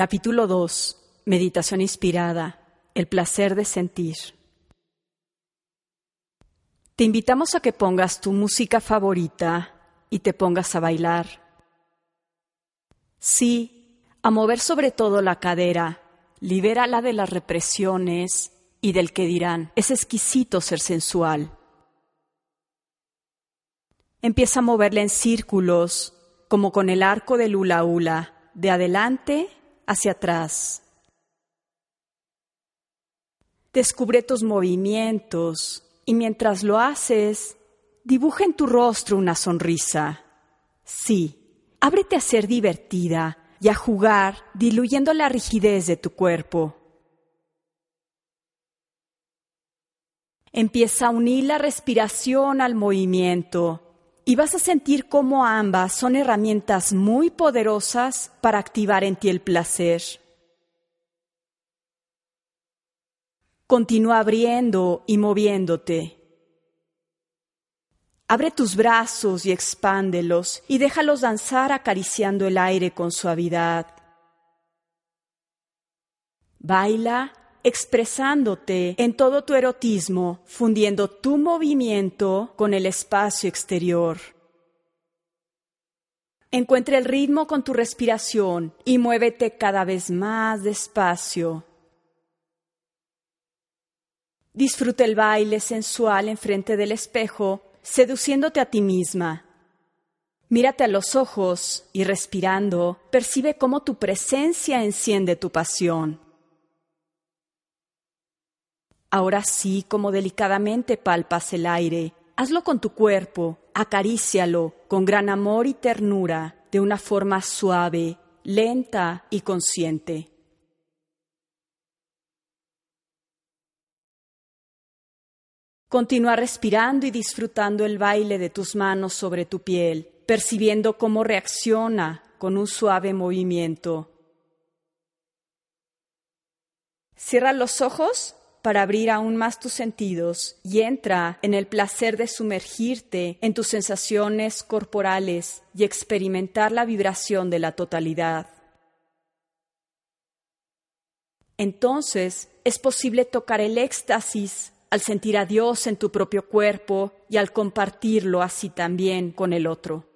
Capítulo 2. Meditación inspirada. El placer de sentir. Te invitamos a que pongas tu música favorita y te pongas a bailar. Sí, a mover sobre todo la cadera, libérala de las represiones y del que dirán. Es exquisito ser sensual. Empieza a moverla en círculos, como con el arco del hula hula, de adelante hacia atrás. Descubre tus movimientos y mientras lo haces, dibuja en tu rostro una sonrisa. Sí, ábrete a ser divertida y a jugar diluyendo la rigidez de tu cuerpo. Empieza a unir la respiración al movimiento y vas a sentir cómo ambas son herramientas muy poderosas para activar en ti el placer. Continúa abriendo y moviéndote. Abre tus brazos y expándelos y déjalos danzar acariciando el aire con suavidad. Baila expresándote en todo tu erotismo, fundiendo tu movimiento con el espacio exterior. Encuentra el ritmo con tu respiración y muévete cada vez más despacio. Disfruta el baile sensual enfrente del espejo, seduciéndote a ti misma. Mírate a los ojos y respirando, percibe cómo tu presencia enciende tu pasión. Ahora sí, como delicadamente palpas el aire, hazlo con tu cuerpo, acarícialo con gran amor y ternura, de una forma suave, lenta y consciente. Continúa respirando y disfrutando el baile de tus manos sobre tu piel, percibiendo cómo reacciona con un suave movimiento. Cierra los ojos para abrir aún más tus sentidos y entra en el placer de sumergirte en tus sensaciones corporales y experimentar la vibración de la totalidad. Entonces es posible tocar el éxtasis al sentir a Dios en tu propio cuerpo y al compartirlo así también con el otro.